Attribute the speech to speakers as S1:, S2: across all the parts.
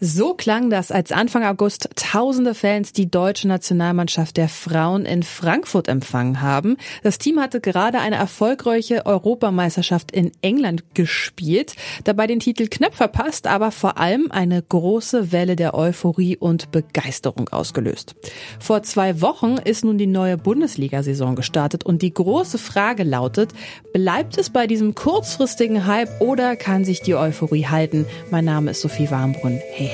S1: So klang das, als Anfang August tausende Fans die deutsche Nationalmannschaft der Frauen in Frankfurt empfangen haben. Das Team hatte gerade eine erfolgreiche Europameisterschaft in England gespielt, dabei den Titel knapp verpasst, aber vor allem eine große Welle der Euphorie und Begeisterung ausgelöst. Vor zwei Wochen ist nun die neue Bundesliga-Saison gestartet und die große Frage lautet, bleibt es bei diesem kurzfristigen Hype oder kann sich die Euphorie halten? Mein Name ist Sophie Warmbrunn. Hey,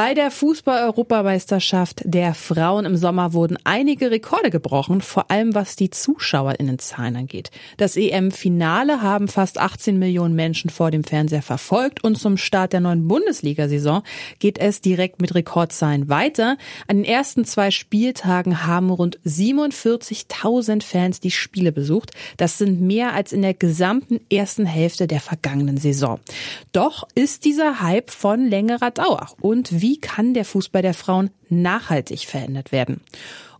S1: Bei der Fußball-Europameisterschaft der Frauen im Sommer wurden einige Rekorde gebrochen, vor allem was die ZuschauerInnenzahlen angeht. Das EM-Finale haben fast 18 Millionen Menschen vor dem Fernseher verfolgt und zum Start der neuen Bundesliga-Saison geht es direkt mit Rekordzahlen weiter. An den ersten zwei Spieltagen haben rund 47.000 Fans die Spiele besucht. Das sind mehr als in der gesamten ersten Hälfte der vergangenen Saison. Doch ist dieser Hype von längerer Dauer und wie wie kann der Fußball der Frauen nachhaltig verändert werden?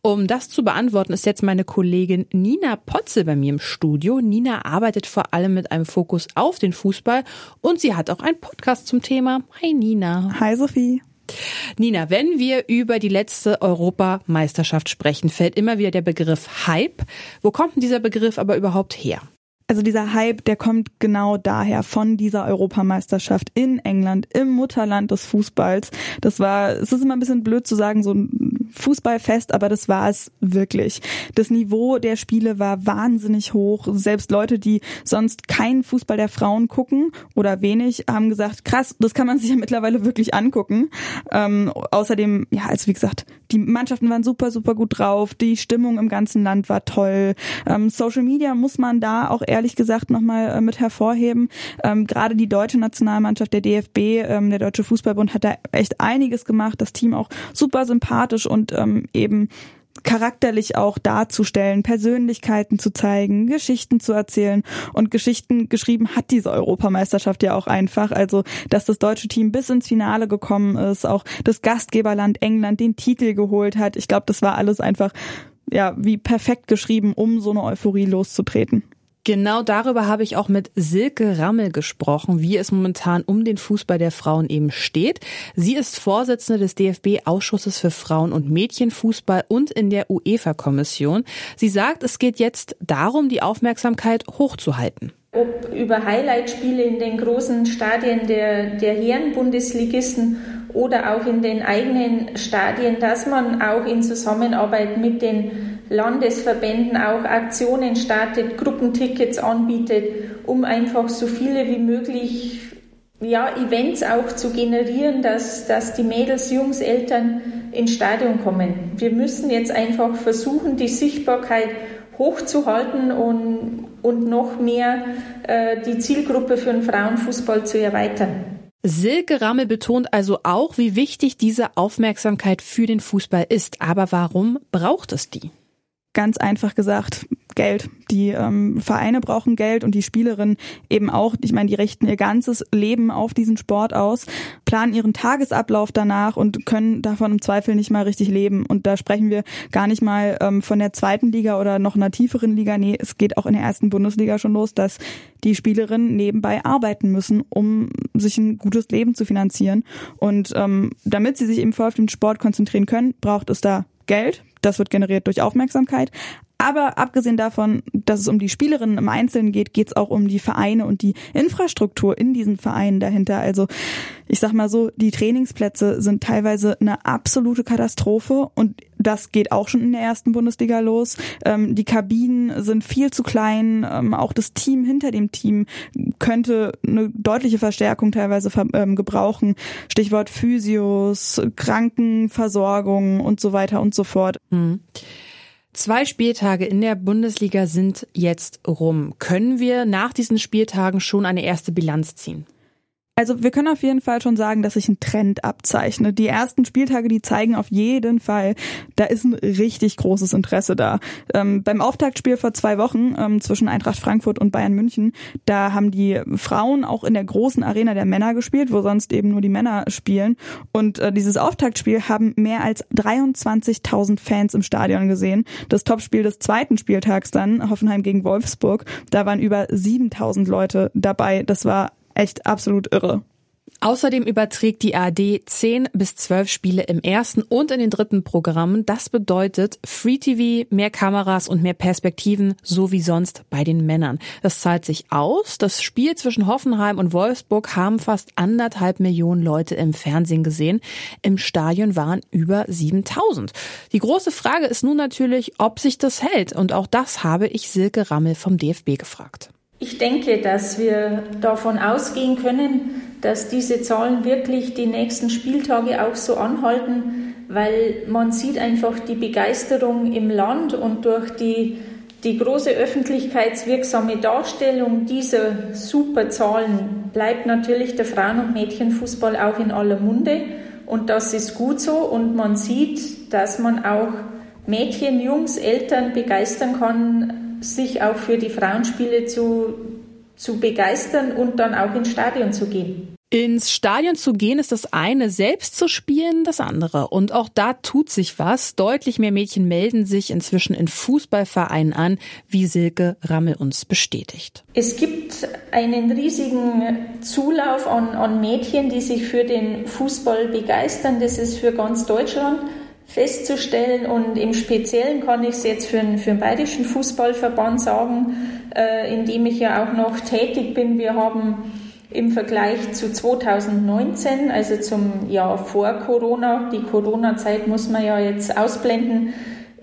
S1: Um das zu beantworten, ist jetzt meine Kollegin Nina Potzel bei mir im Studio. Nina arbeitet vor allem mit einem Fokus auf den Fußball und sie hat auch einen Podcast zum Thema. Hi Nina.
S2: Hi Sophie.
S1: Nina, wenn wir über die letzte Europameisterschaft sprechen, fällt immer wieder der Begriff Hype. Wo kommt denn dieser Begriff aber überhaupt her?
S2: Also dieser Hype, der kommt genau daher von dieser Europameisterschaft in England, im Mutterland des Fußballs. Das war, es ist immer ein bisschen blöd zu sagen, so ein Fußballfest, aber das war es wirklich. Das Niveau der Spiele war wahnsinnig hoch. Selbst Leute, die sonst keinen Fußball der Frauen gucken oder wenig, haben gesagt, krass, das kann man sich ja mittlerweile wirklich angucken. Ähm, außerdem, ja, also wie gesagt, die Mannschaften waren super, super gut drauf. Die Stimmung im ganzen Land war toll. Ähm, Social Media muss man da auch eher ehrlich gesagt nochmal äh, mit hervorheben. Ähm, Gerade die deutsche Nationalmannschaft, der DFB, ähm, der Deutsche Fußballbund hat da echt einiges gemacht. Das Team auch super sympathisch und ähm, eben charakterlich auch darzustellen, Persönlichkeiten zu zeigen, Geschichten zu erzählen. Und Geschichten geschrieben hat diese Europameisterschaft ja auch einfach. Also, dass das deutsche Team bis ins Finale gekommen ist, auch das Gastgeberland England den Titel geholt hat. Ich glaube, das war alles einfach, ja, wie perfekt geschrieben, um so eine Euphorie loszutreten.
S1: Genau darüber habe ich auch mit Silke Rammel gesprochen, wie es momentan um den Fußball der Frauen eben steht. Sie ist Vorsitzende des DFB-Ausschusses für Frauen- und Mädchenfußball und in der UEFA-Kommission. Sie sagt, es geht jetzt darum, die Aufmerksamkeit hochzuhalten.
S3: Ob über Highlightspiele in den großen Stadien der, der Herren-Bundesligisten oder auch in den eigenen Stadien, dass man auch in Zusammenarbeit mit den Landesverbänden auch Aktionen startet, Gruppentickets anbietet, um einfach so viele wie möglich ja, Events auch zu generieren, dass, dass die Mädels, Jungs, Eltern ins Stadion kommen. Wir müssen jetzt einfach versuchen, die Sichtbarkeit hochzuhalten und, und noch mehr äh, die Zielgruppe für den Frauenfußball zu erweitern.
S1: Silke Rammel betont also auch, wie wichtig diese Aufmerksamkeit für den Fußball ist. Aber warum braucht es die?
S2: Ganz einfach gesagt Geld. Die ähm, Vereine brauchen Geld und die Spielerinnen eben auch. Ich meine, die richten ihr ganzes Leben auf diesen Sport aus, planen ihren Tagesablauf danach und können davon im Zweifel nicht mal richtig leben. Und da sprechen wir gar nicht mal ähm, von der zweiten Liga oder noch einer tieferen Liga. Nee, es geht auch in der ersten Bundesliga schon los, dass die Spielerinnen nebenbei arbeiten müssen, um sich ein gutes Leben zu finanzieren. Und ähm, damit sie sich eben voll auf den Sport konzentrieren können, braucht es da Geld. Das wird generiert durch Aufmerksamkeit. Aber abgesehen davon, dass es um die Spielerinnen im Einzelnen geht, geht es auch um die Vereine und die Infrastruktur in diesen Vereinen dahinter. Also ich sag mal so, die Trainingsplätze sind teilweise eine absolute Katastrophe und das geht auch schon in der ersten Bundesliga los. Ähm, die Kabinen sind viel zu klein. Ähm, auch das Team hinter dem Team könnte eine deutliche Verstärkung teilweise ähm, gebrauchen. Stichwort Physios, Krankenversorgung und so weiter und so fort.
S1: Mhm. Zwei Spieltage in der Bundesliga sind jetzt rum. Können wir nach diesen Spieltagen schon eine erste Bilanz ziehen?
S2: Also wir können auf jeden Fall schon sagen, dass sich ein Trend abzeichnet. Die ersten Spieltage, die zeigen auf jeden Fall, da ist ein richtig großes Interesse da. Ähm, beim Auftaktspiel vor zwei Wochen ähm, zwischen Eintracht Frankfurt und Bayern München, da haben die Frauen auch in der großen Arena der Männer gespielt, wo sonst eben nur die Männer spielen. Und äh, dieses Auftaktspiel haben mehr als 23.000 Fans im Stadion gesehen. Das Topspiel des zweiten Spieltags dann, Hoffenheim gegen Wolfsburg, da waren über 7.000 Leute dabei. Das war echt absolut irre.
S1: Außerdem überträgt die ARD 10 bis 12 Spiele im ersten und in den dritten Programmen. Das bedeutet Free TV, mehr Kameras und mehr Perspektiven, so wie sonst bei den Männern. Das zahlt sich aus. Das Spiel zwischen Hoffenheim und Wolfsburg haben fast anderthalb Millionen Leute im Fernsehen gesehen. Im Stadion waren über 7000. Die große Frage ist nun natürlich, ob sich das hält. Und auch das habe ich Silke Rammel vom DFB gefragt.
S3: Ich denke, dass wir davon ausgehen können, dass diese Zahlen wirklich die nächsten Spieltage auch so anhalten, weil man sieht einfach die Begeisterung im Land und durch die, die große öffentlichkeitswirksame Darstellung dieser super Zahlen bleibt natürlich der Frauen- und Mädchenfußball auch in aller Munde. Und das ist gut so. Und man sieht, dass man auch Mädchen, Jungs, Eltern begeistern kann, sich auch für die Frauenspiele zu, zu begeistern und dann auch ins Stadion zu gehen.
S1: Ins Stadion zu gehen ist das eine, selbst zu spielen das andere. Und auch da tut sich was. Deutlich mehr Mädchen melden sich inzwischen in Fußballvereinen an, wie Silke Rammel uns bestätigt.
S3: Es gibt einen riesigen Zulauf an, an Mädchen, die sich für den Fußball begeistern. Das ist für ganz Deutschland festzustellen. Und im Speziellen kann ich es jetzt für, den, für den Bayerischen Fußballverband sagen, äh, in dem ich ja auch noch tätig bin. Wir haben im Vergleich zu 2019, also zum Jahr vor Corona, die Corona-Zeit muss man ja jetzt ausblenden,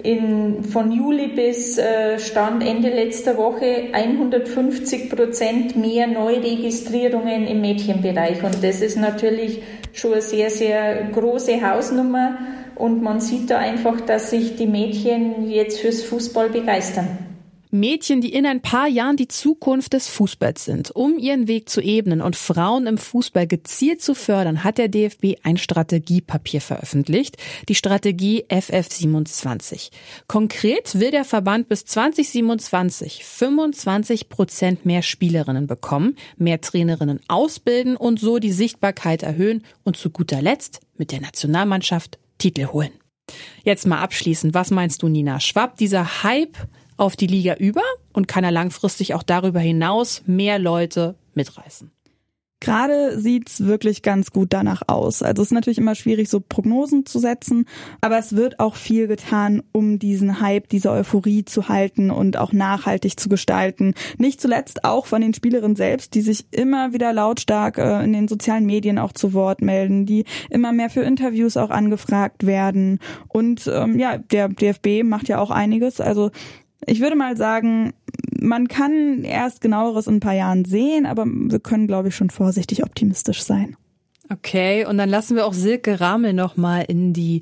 S3: in, von Juli bis äh, Stand Ende letzter Woche 150 Prozent mehr Neuregistrierungen im Mädchenbereich. Und das ist natürlich schon eine sehr, sehr große Hausnummer. Und man sieht da einfach, dass sich die Mädchen jetzt fürs Fußball begeistern.
S1: Mädchen, die in ein paar Jahren die Zukunft des Fußballs sind. Um ihren Weg zu ebnen und Frauen im Fußball gezielt zu fördern, hat der DFB ein Strategiepapier veröffentlicht, die Strategie FF27. Konkret will der Verband bis 2027 25 Prozent mehr Spielerinnen bekommen, mehr Trainerinnen ausbilden und so die Sichtbarkeit erhöhen und zu guter Letzt mit der Nationalmannschaft Titel holen. Jetzt mal abschließend, was meinst du, Nina? Schwappt dieser Hype auf die Liga über und kann er langfristig auch darüber hinaus mehr Leute mitreißen?
S2: Gerade sieht's wirklich ganz gut danach aus. Also es ist natürlich immer schwierig, so Prognosen zu setzen, aber es wird auch viel getan, um diesen Hype, diese Euphorie zu halten und auch nachhaltig zu gestalten. Nicht zuletzt auch von den Spielerinnen selbst, die sich immer wieder lautstark äh, in den sozialen Medien auch zu Wort melden, die immer mehr für Interviews auch angefragt werden. Und ähm, ja, der DFB macht ja auch einiges. Also ich würde mal sagen, man kann erst genaueres in ein paar Jahren sehen, aber wir können, glaube ich, schon vorsichtig optimistisch sein.
S1: Okay, und dann lassen wir auch Silke Ramel nochmal in die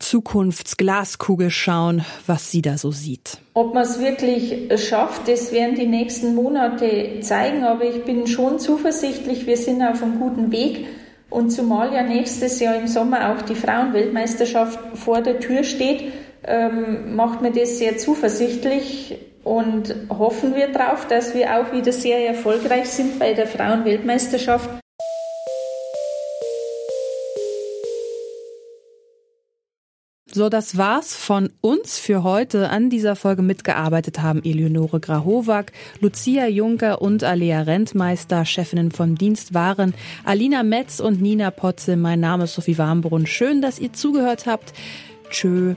S1: Zukunftsglaskugel schauen, was sie da so sieht.
S3: Ob man es wirklich schafft, das werden die nächsten Monate zeigen, aber ich bin schon zuversichtlich, wir sind auf einem guten Weg. Und zumal ja nächstes Jahr im Sommer auch die Frauenweltmeisterschaft vor der Tür steht, ähm, macht mir das sehr zuversichtlich und hoffen wir darauf, dass wir auch wieder sehr erfolgreich sind bei der Frauenweltmeisterschaft.
S1: So, das war's von uns für heute. An dieser Folge mitgearbeitet haben Eleonore Grahowak, Lucia Juncker und Alea Rentmeister. Chefinnen vom Dienst waren Alina Metz und Nina Potze. Mein Name ist Sophie Warmbrunn. Schön, dass ihr zugehört habt. Tschö.